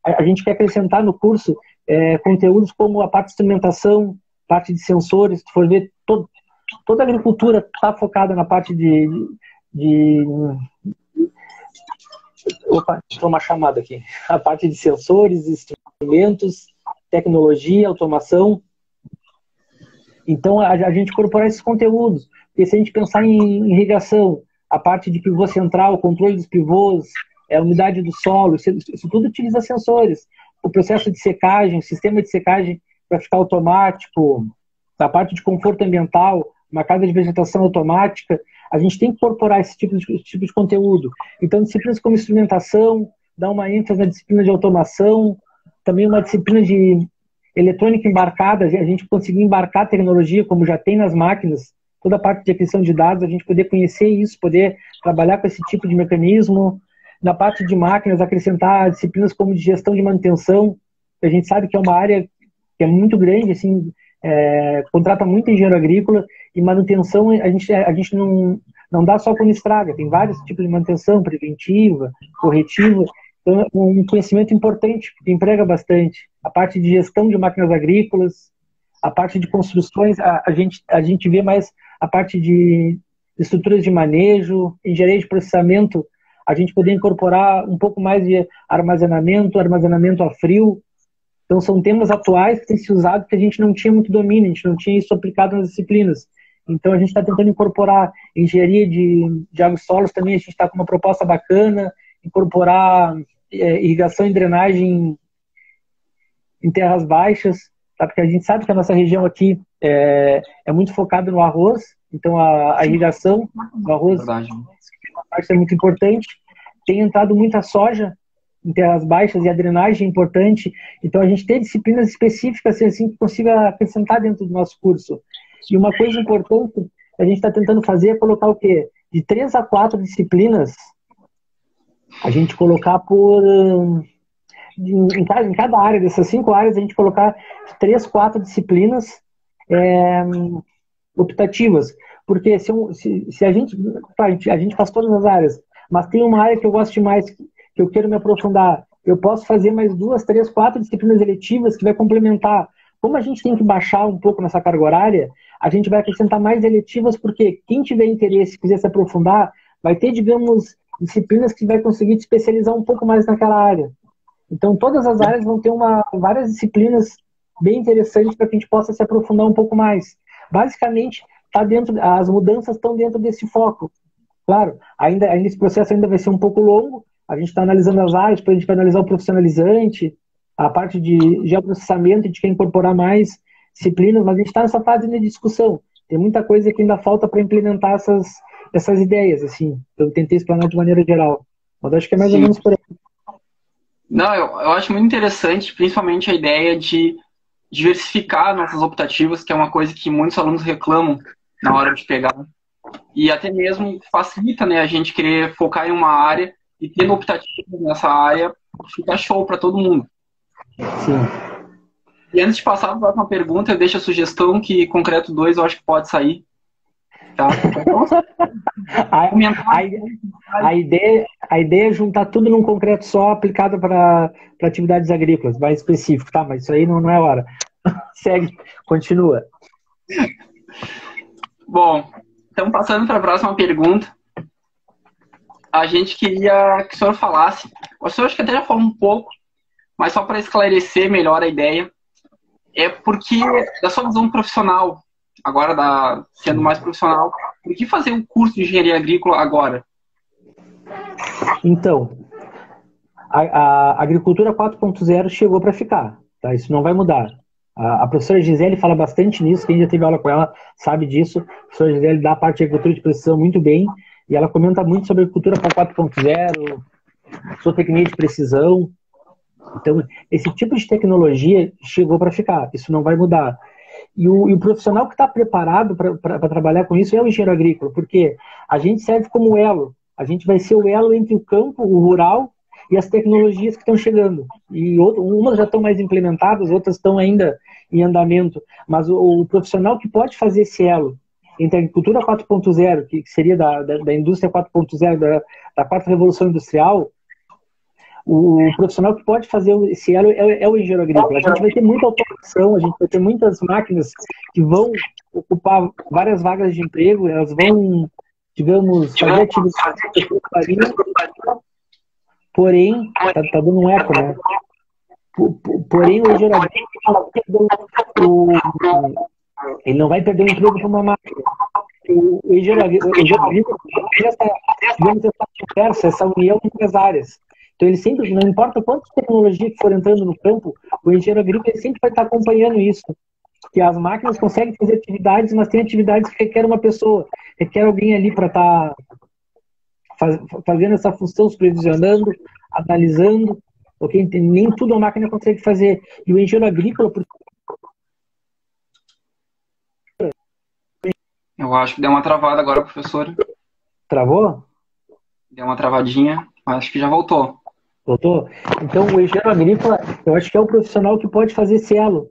a gente quer acrescentar no curso é, conteúdos como a parte de instrumentação, parte de sensores, se for ver, todo, toda a agricultura está focada na parte de, de Opa, entrou uma chamada aqui. A parte de sensores, instrumentos, tecnologia, automação. Então, a, a gente incorporar esses conteúdos. Porque se a gente pensar em irrigação, a parte de pivô central, controle dos pivôs, é, a umidade do solo, isso, isso tudo utiliza sensores. O processo de secagem, o sistema de secagem para ficar automático, a parte de conforto ambiental, uma casa de vegetação automática, a gente tem que incorporar esse tipo de, esse tipo de conteúdo. Então, disciplinas como instrumentação, dá uma ênfase na disciplina de automação, também uma disciplina de eletrônica embarcada, a gente conseguir embarcar tecnologia, como já tem nas máquinas, toda a parte de aquisição de dados, a gente poder conhecer isso, poder trabalhar com esse tipo de mecanismo. Na parte de máquinas, acrescentar disciplinas como de gestão de manutenção, que a gente sabe que é uma área que é muito grande, assim, é, contrata muito engenheiro agrícola e manutenção a gente, a gente não, não dá só quando estraga, tem vários tipos de manutenção, preventiva, corretiva, então é um conhecimento importante, que emprega bastante. A parte de gestão de máquinas agrícolas, a parte de construções, a, a gente, a gente vê mais a parte de estruturas de manejo, engenharia de processamento, a gente poder incorporar um pouco mais de armazenamento, armazenamento a frio, então, são temas atuais que têm se usado que a gente não tinha muito domínio, a gente não tinha isso aplicado nas disciplinas. Então, a gente está tentando incorporar engenharia de, de água e solos também, a gente está com uma proposta bacana, incorporar é, irrigação e drenagem em terras baixas, tá? porque a gente sabe que a nossa região aqui é, é muito focada no arroz, então a, a irrigação do arroz Verdade. Parte é muito importante. Tem entrado muita soja em terras baixas e a drenagem é importante. Então a gente tem disciplinas específicas assim que consiga acrescentar dentro do nosso curso. E uma coisa importante que a gente está tentando fazer é colocar o quê? De três a quatro disciplinas, a gente colocar por em cada, em cada área dessas cinco áreas a gente colocar três, quatro disciplinas é, optativas. Porque se, se, se a gente a gente a gente faz todas as áreas, mas tem uma área que eu gosto mais que eu quero me aprofundar, eu posso fazer mais duas, três, quatro disciplinas eletivas que vai complementar. Como a gente tem que baixar um pouco nessa carga horária, a gente vai acrescentar mais eletivas, porque quem tiver interesse, quiser se aprofundar, vai ter, digamos, disciplinas que vai conseguir te especializar um pouco mais naquela área. Então, todas as áreas vão ter uma, várias disciplinas bem interessantes para que a gente possa se aprofundar um pouco mais. Basicamente, tá dentro, as mudanças estão dentro desse foco. Claro, ainda, ainda esse processo ainda vai ser um pouco longo. A gente está analisando as áreas, depois a gente vai analisar o profissionalizante, a parte de geoprocessamento, gente quer incorporar mais disciplinas, mas a gente está nessa fase de discussão. Tem muita coisa que ainda falta para implementar essas, essas ideias, assim. Eu tentei explanar de maneira geral. Mas acho que é mais Sim. ou menos por aí. Não, eu, eu acho muito interessante, principalmente a ideia de diversificar nossas optativas, que é uma coisa que muitos alunos reclamam na hora de pegar. E até mesmo facilita né, a gente querer focar em uma área e tendo optativas nessa área, fica show para todo mundo. Sim. E antes de passar para a próxima pergunta, eu deixo a sugestão que concreto 2 eu acho que pode sair. Tá? a, a, a, ideia, a ideia é juntar tudo num concreto só aplicado para atividades agrícolas, mais específico, tá? Mas isso aí não, não é hora. Segue, continua. Bom, então passando para a próxima pergunta. A gente queria que o senhor falasse. O senhor acho que até já falou um pouco, mas só para esclarecer melhor a ideia é porque, da sua visão profissional, agora da, sendo mais profissional, por que fazer um curso de engenharia agrícola agora? Então, a, a agricultura 4.0 chegou para ficar, tá? Isso não vai mudar. A, professora Gisele fala bastante nisso, quem já teve aula com ela sabe disso. A professora Gisele dá a parte de agricultura de precisão muito bem, e ela comenta muito sobre agricultura 4.0, zootecnia de precisão, então, esse tipo de tecnologia chegou para ficar, isso não vai mudar. E o, e o profissional que está preparado para trabalhar com isso é o engenheiro agrícola, porque a gente serve como elo, a gente vai ser o elo entre o campo, o rural e as tecnologias que estão chegando. E outro, umas já estão mais implementadas, outras estão ainda em andamento. Mas o, o profissional que pode fazer esse elo entre a agricultura 4.0, que seria da, da, da indústria 4.0, da, da quarta revolução industrial, o profissional que pode fazer esse elo é, é, o engenheiro agrícola. A gente vai ter muita automação, a gente vai ter muitas máquinas que vão ocupar várias vagas de emprego, elas vão, digamos, fazer atividades porém, tá, tá, dando um eco, né? Porém, o engenheiro agrícola ele não vai perder o emprego para uma máquina. O engenheiro agrícola, essa, essa conversa, essa união entre as áreas. Então, ele sempre, não importa quanta tecnologia que for entrando no campo, o engenheiro agrícola sempre vai estar acompanhando isso. Que as máquinas conseguem fazer atividades, mas tem atividades que requer uma pessoa, requer alguém ali para estar faz, fazendo essa função, supervisionando, analisando, porque nem tudo a máquina consegue fazer. E o engenheiro agrícola. Eu acho que deu uma travada agora, professor. Travou? Deu uma travadinha, acho que já voltou. Doutor? Então, o engenheiro agrícola, eu acho que é o profissional que pode fazer esse elo.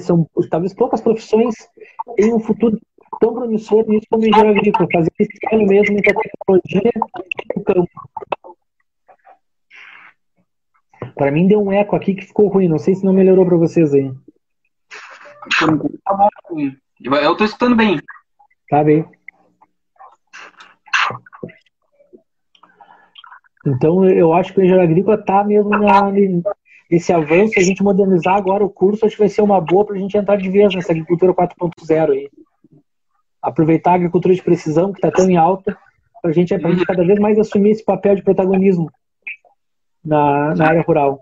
São, talvez poucas profissões têm um futuro tão promissor nisso como o engenheiro agrícola, fazer esse elo mesmo a tecnologia e o campo. Para mim deu um eco aqui que ficou ruim, não sei se não melhorou para vocês aí. Eu estou escutando bem. Tá bem. Então, eu acho que o engenharia agrícola está mesmo na, nesse avanço. A gente modernizar agora o curso, acho que vai ser uma boa para a gente entrar de vez nessa agricultura 4.0 aí. Aproveitar a agricultura de precisão, que está tão em alta, para a gente, a gente cada vez mais assumir esse papel de protagonismo na, na área rural.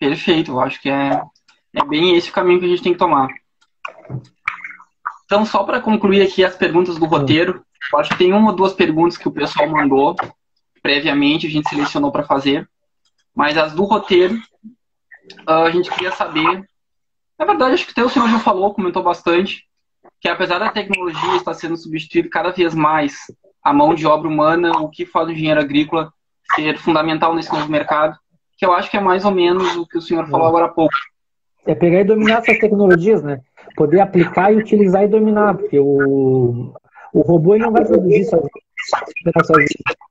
Perfeito, eu acho que é, é bem esse o caminho que a gente tem que tomar. Então, só para concluir aqui as perguntas do roteiro, acho que tem uma ou duas perguntas que o pessoal mandou previamente, a gente selecionou para fazer. Mas as do roteiro, ah, a gente queria saber. Na verdade, acho que até o senhor já falou, comentou bastante, que apesar da tecnologia estar sendo substituída cada vez mais a mão de obra humana, o que faz o engenheiro agrícola ser fundamental nesse novo mercado, que eu acho que é mais ou menos o que o senhor falou agora há pouco. É pegar e dominar essas tecnologias, né? Poder aplicar e utilizar e dominar, porque o, o robô não vai produzir sozinho.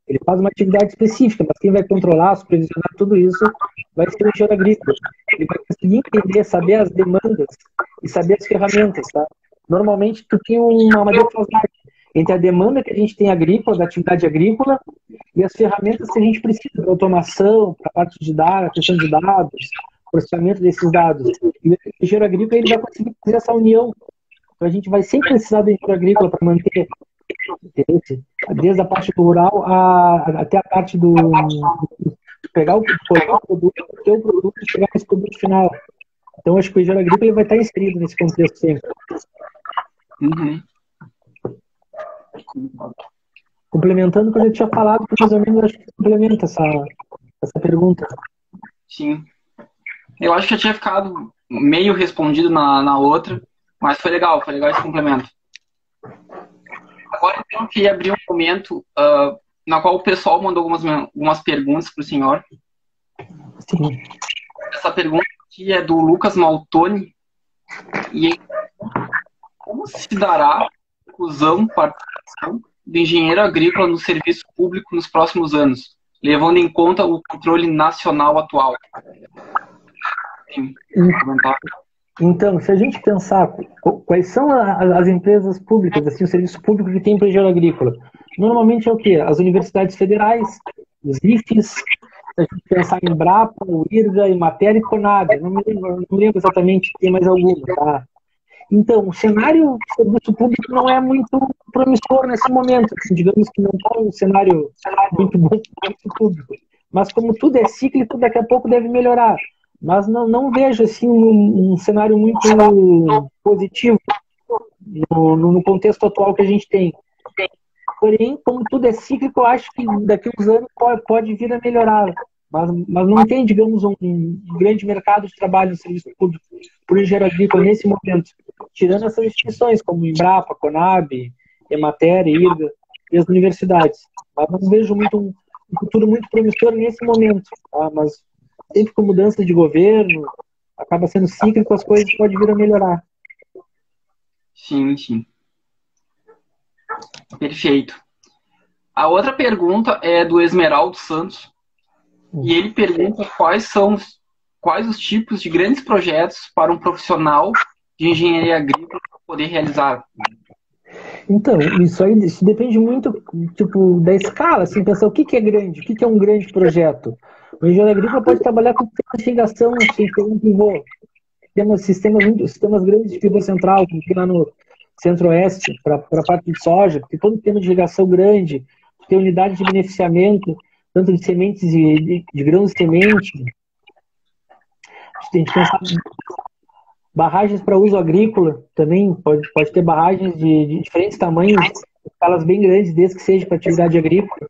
Ele faz uma atividade específica, mas quem vai controlar, supervisionar tudo isso vai ser o engenheiro agrícola. Ele vai conseguir entender, saber as demandas e saber as ferramentas, tá? Normalmente tu tem uma, uma defasagem entre a demanda que a gente tem agrícola, da atividade agrícola, e as ferramentas que a gente precisa para automação, para a parte de dados, questão de dados, processamento desses dados. E o engenheiro agrícola ele vai conseguir fazer essa união. Então a gente vai sempre precisar do engenheiro agrícola para manter desde a parte rural a, até a parte do, pegar o, pegar o produto, ter o produto e chegar nesse produto final. Então acho que o engenheiro agrícola ele vai estar inserido nesse contexto sempre. Uhum. Complementando o que eu já tinha falado, mais ou menos acho que complementa essa, essa pergunta. Sim. Eu acho que eu tinha ficado meio respondido na, na outra, mas foi legal, foi legal esse complemento. Agora então, eu queria abrir um momento uh, na qual o pessoal mandou algumas, algumas perguntas para o senhor. Sim. Essa pergunta aqui é do Lucas Maltoni. E como se dará a inclusão, participação engenheiro agrícola no serviço público nos próximos anos, levando em conta o controle nacional atual? Então, se a gente pensar quais são as empresas públicas, assim, o serviço público que tem para engenheiro agrícola, normalmente é o quê? As universidades federais, os IFES, se a gente pensar em Brapa, o IRGA, Matéria e Conab, não me lembro, não me lembro exatamente, tem mais alguma, tá? Então, o cenário do serviço público não é muito promissor nesse momento. Assim, digamos que não está um cenário muito bom para o serviço público. Mas como tudo é cíclico, daqui a pouco deve melhorar mas não, não vejo assim um, um cenário muito positivo no, no, contexto atual que a gente tem. Porém, como tudo é cíclico, eu acho que daqui a uns anos pode, pode vir a melhorar. Mas, mas não tem, digamos, um, um grande mercado de trabalho no serviço público por engenheiro agrícola nesse momento. Tirando essas instituições como Embrapa, Conab, Emater, IRGA e as universidades. Mas não vejo muito um, um futuro muito promissor nesse momento. Tá? Mas sempre com mudança de governo, acaba sendo cíclico, as coisas podem vir a melhorar. Sim, sim. Perfeito. A outra pergunta é do Esmeraldo Santos. E ele pergunta quais são quais os tipos de grandes projetos para um profissional de engenharia agrícola poder realizar. Então, isso aí isso depende muito tipo, da escala, assim, pensar o que, que é grande, o que, que é um grande projeto. O engenheiro agrícola pode trabalhar com ter um pivô. Temos sistemas, sistemas grandes de pivô central, como aqui lá no centro-oeste, para a parte de soja, tem todo o tema de irrigação grande, tem unidade de beneficiamento, tanto de sementes e de, de, grãos de semente. A gente barragens para uso agrícola também, pode, pode ter barragens de, de diferentes tamanhos, escalas bem grandes, desde que seja para atividade agrícola.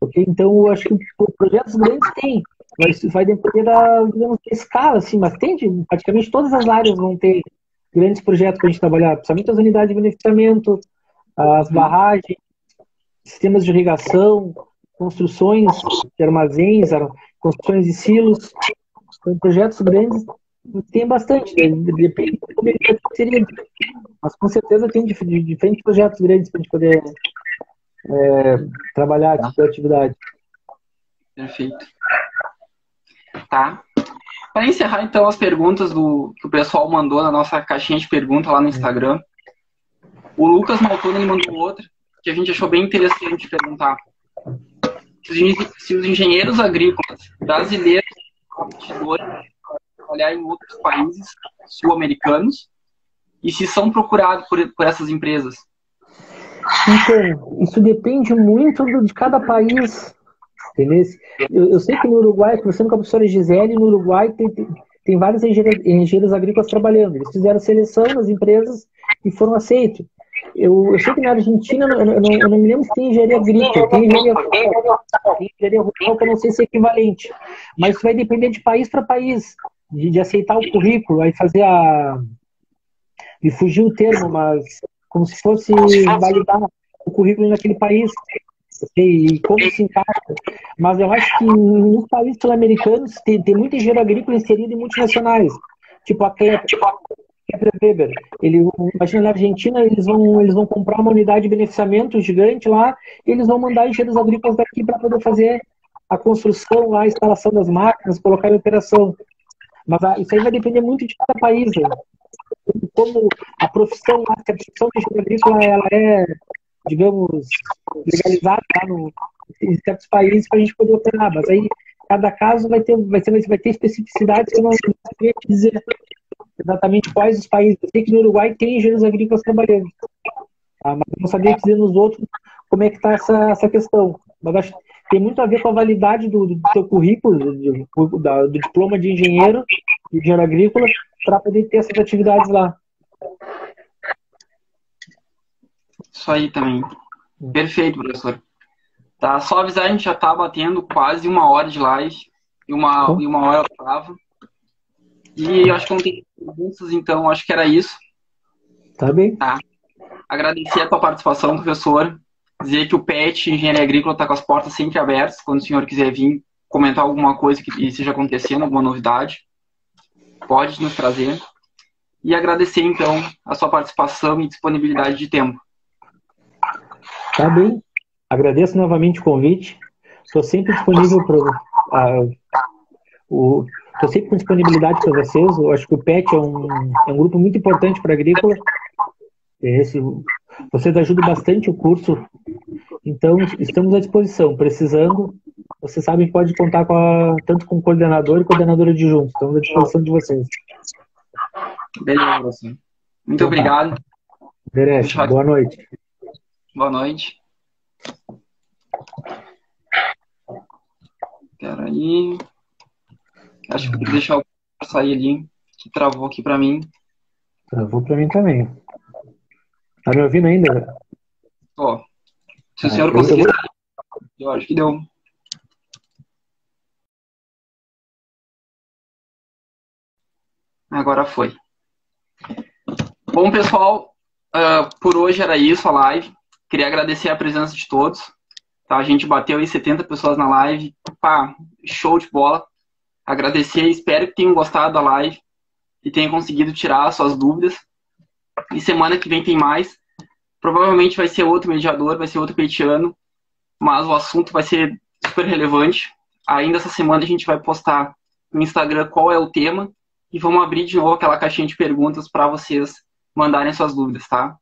Okay? Então, eu acho que projetos grandes tem, mas vai depender da, digamos, da escala, assim, mas tem, de, praticamente todas as áreas vão ter grandes projetos para a gente trabalhar, principalmente as unidades de beneficiamento, as barragens, sistemas de irrigação, construções de armazéns, construções de silos, projetos grandes tem bastante, depende do seria, mas com certeza tem diferentes projetos grandes para a gente poder é, trabalhar tá. a atividade. Perfeito. Tá. Para encerrar, então, as perguntas do, que o pessoal mandou na nossa caixinha de perguntas lá no Instagram, o Lucas Maltoni mandou outra que a gente achou bem interessante perguntar. Se os engenheiros agrícolas brasileiros trabalhar em outros países sul-americanos e se são procurados por, por essas empresas. Então, isso depende muito de cada país. Eu, eu sei que no Uruguai, conversando com a professora Gisele, no Uruguai tem, tem vários engenheiros, engenheiros agrícolas trabalhando. Eles fizeram seleção nas empresas e foram aceitos. Eu, eu, sei que na Argentina, eu não, eu não, me lembro se tem engenharia agrícola, tem engenharia tem engenharia rural que eu não sei se é equivalente. Mas isso vai depender de país para país, de, de, aceitar o currículo, aí fazer a. Me fugiu o termo, mas como se fosse validar o currículo naquele país e como se encaixa. Mas eu acho que nos países sul-americanos tem, tem muito engenheiro agrícola inserido em multinacionais, tipo a Kepler, tipo Weber. Ele, imagina na Argentina, eles vão, eles vão comprar uma unidade de beneficiamento gigante lá, e eles vão mandar engenheiros agrícolas daqui para poder fazer a construção, a instalação das máquinas, colocar em operação. Mas ah, isso aí vai depender muito de cada país. Né? como a profissão, a profissão de engenheiro agrícola, ela é, digamos, legalizada lá no, em certos países para a gente poder operar, mas aí cada caso vai ter, vai ter, vai ter especificidades que eu não sei dizer exatamente quais os países. Eu sei que no Uruguai tem engenheiros agrícolas trabalhando, tá? mas eu não sabia dizer nos outros como é que está essa, essa questão. Mas acho que tem muito a ver com a validade do, do seu currículo, do, do, diploma de engenheiro, de engenheiro agrícola, para poder ter essas atividades lá. Isso aí também. Perfeito, professor. Tá, só avisar, a gente já está batendo quase uma hora de live e uma, e uma hora oitava. E acho que não tem perguntas, então acho que era isso. Tá bem. Tá. Agradecer a tua participação, professor. Dizer que o PET Engenharia Agrícola está com as portas sempre abertas. Quando o senhor quiser vir comentar alguma coisa que esteja acontecendo, alguma novidade, pode nos trazer. E agradecer, então, a sua participação e disponibilidade de tempo. Tá bem. Agradeço novamente o convite. Estou sempre disponível para Estou sempre com disponibilidade para vocês. Eu acho que o PET é um, é um grupo muito importante para a agrícola. Esse, vocês ajudam bastante o curso. Então, estamos à disposição. Precisando, vocês sabem que pode contar com a, tanto com o coordenador e coordenadora de juntos. Estamos à disposição de vocês. Beleza. Muito obrigado. Beresh, boa noite. Boa noite. Peraí. Acho que vou deixar o sair ali, que travou aqui pra mim. Travou pra mim também. Tá me ouvindo ainda? Ó, se o ah, senhor conseguir. Eu acho que deu. Agora foi. Bom, pessoal, uh, por hoje era isso a live. Queria agradecer a presença de todos. Tá? A gente bateu aí 70 pessoas na live. Pá, show de bola. Agradecer, espero que tenham gostado da live e tenham conseguido tirar suas dúvidas. E semana que vem tem mais. Provavelmente vai ser outro mediador, vai ser outro petiano, mas o assunto vai ser super relevante. Ainda essa semana a gente vai postar no Instagram qual é o tema e vamos abrir de novo aquela caixinha de perguntas para vocês mandarem suas dúvidas, tá?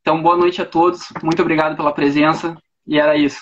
Então, boa noite a todos, muito obrigado pela presença e era isso.